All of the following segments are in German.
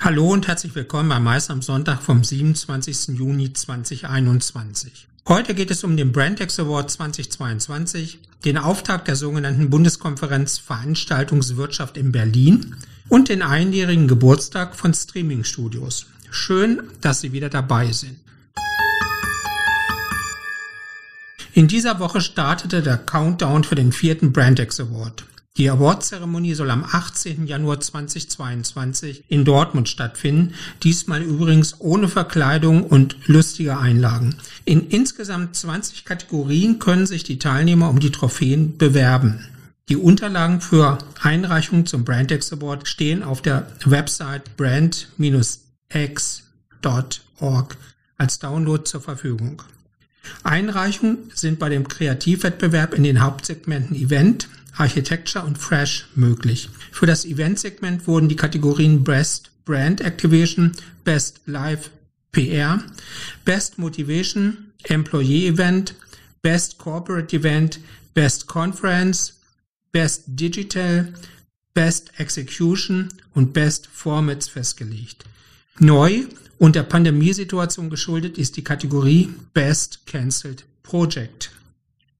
Hallo und herzlich willkommen bei Mais am Sonntag vom 27. Juni 2021. Heute geht es um den Brandex Award 2022, den Auftakt der sogenannten Bundeskonferenz Veranstaltungswirtschaft in Berlin und den einjährigen Geburtstag von Streaming-Studios. Schön, dass Sie wieder dabei sind. In dieser Woche startete der Countdown für den vierten Brandex Award. Die Awardzeremonie soll am 18. Januar 2022 in Dortmund stattfinden, diesmal übrigens ohne Verkleidung und lustige Einlagen. In insgesamt 20 Kategorien können sich die Teilnehmer um die Trophäen bewerben. Die Unterlagen für Einreichungen zum Brandex Award stehen auf der Website brand-x.org als Download zur Verfügung. Einreichungen sind bei dem Kreativwettbewerb in den Hauptsegmenten Event, Architecture und Fresh möglich. Für das Event-Segment wurden die Kategorien Best Brand Activation, Best Live PR, Best Motivation, Employee Event, Best Corporate Event, Best Conference, Best Digital, Best Execution und Best Formats festgelegt. Neu und der Pandemiesituation geschuldet ist die Kategorie Best Cancelled Project.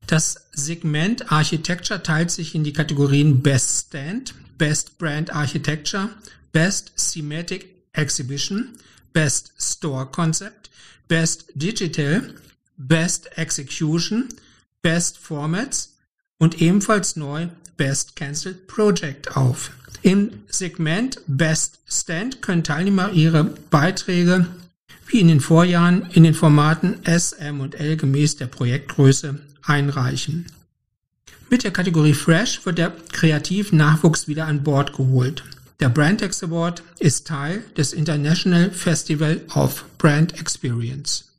Das Segment Architecture teilt sich in die Kategorien Best Stand, Best Brand Architecture, Best Thematic Exhibition, Best Store Concept, Best Digital, Best Execution, Best Formats und ebenfalls neu Best Cancelled Project auf. Im Segment Best Stand können Teilnehmer ihre Beiträge wie in den Vorjahren in den Formaten S, M und L gemäß der Projektgröße einreichen. Mit der Kategorie Fresh wird der Kreativnachwuchs wieder an Bord geholt. Der Brandex Award ist Teil des International Festival of Brand Experience.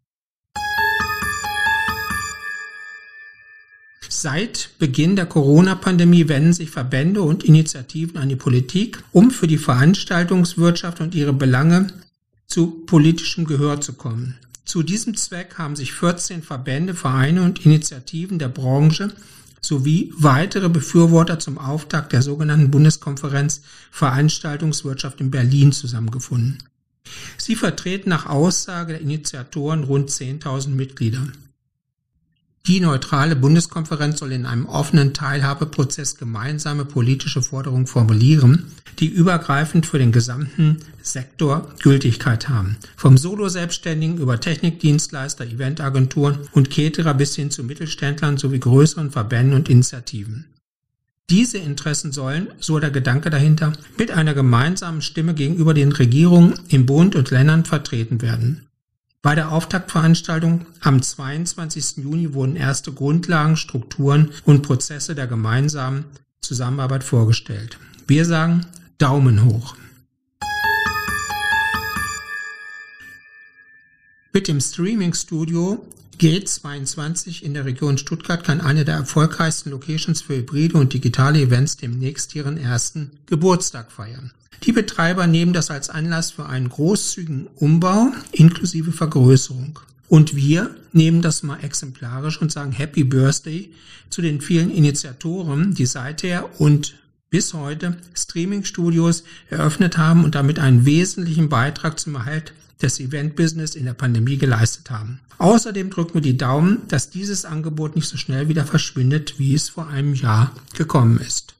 Seit Beginn der Corona-Pandemie wenden sich Verbände und Initiativen an die Politik, um für die Veranstaltungswirtschaft und ihre Belange zu politischem Gehör zu kommen. Zu diesem Zweck haben sich 14 Verbände, Vereine und Initiativen der Branche sowie weitere Befürworter zum Auftakt der sogenannten Bundeskonferenz Veranstaltungswirtschaft in Berlin zusammengefunden. Sie vertreten nach Aussage der Initiatoren rund 10.000 Mitglieder. Die neutrale Bundeskonferenz soll in einem offenen Teilhabeprozess gemeinsame politische Forderungen formulieren, die übergreifend für den gesamten Sektor Gültigkeit haben. Vom Solo-Selbstständigen über Technikdienstleister, Eventagenturen und Caterer bis hin zu Mittelständlern sowie größeren Verbänden und Initiativen. Diese Interessen sollen, so der Gedanke dahinter, mit einer gemeinsamen Stimme gegenüber den Regierungen im Bund und Ländern vertreten werden. Bei der Auftaktveranstaltung am 22. Juni wurden erste Grundlagen, Strukturen und Prozesse der gemeinsamen Zusammenarbeit vorgestellt. Wir sagen Daumen hoch. Mit dem Streaming-Studio G22 in der Region Stuttgart kann eine der erfolgreichsten Locations für hybride und digitale Events demnächst ihren ersten Geburtstag feiern. Die Betreiber nehmen das als Anlass für einen großzügigen Umbau inklusive Vergrößerung. Und wir nehmen das mal exemplarisch und sagen Happy Birthday zu den vielen Initiatoren, die seither und bis heute Streaming-Studios eröffnet haben und damit einen wesentlichen Beitrag zum Erhalt des Event-Business in der Pandemie geleistet haben. Außerdem drücken wir die Daumen, dass dieses Angebot nicht so schnell wieder verschwindet, wie es vor einem Jahr gekommen ist.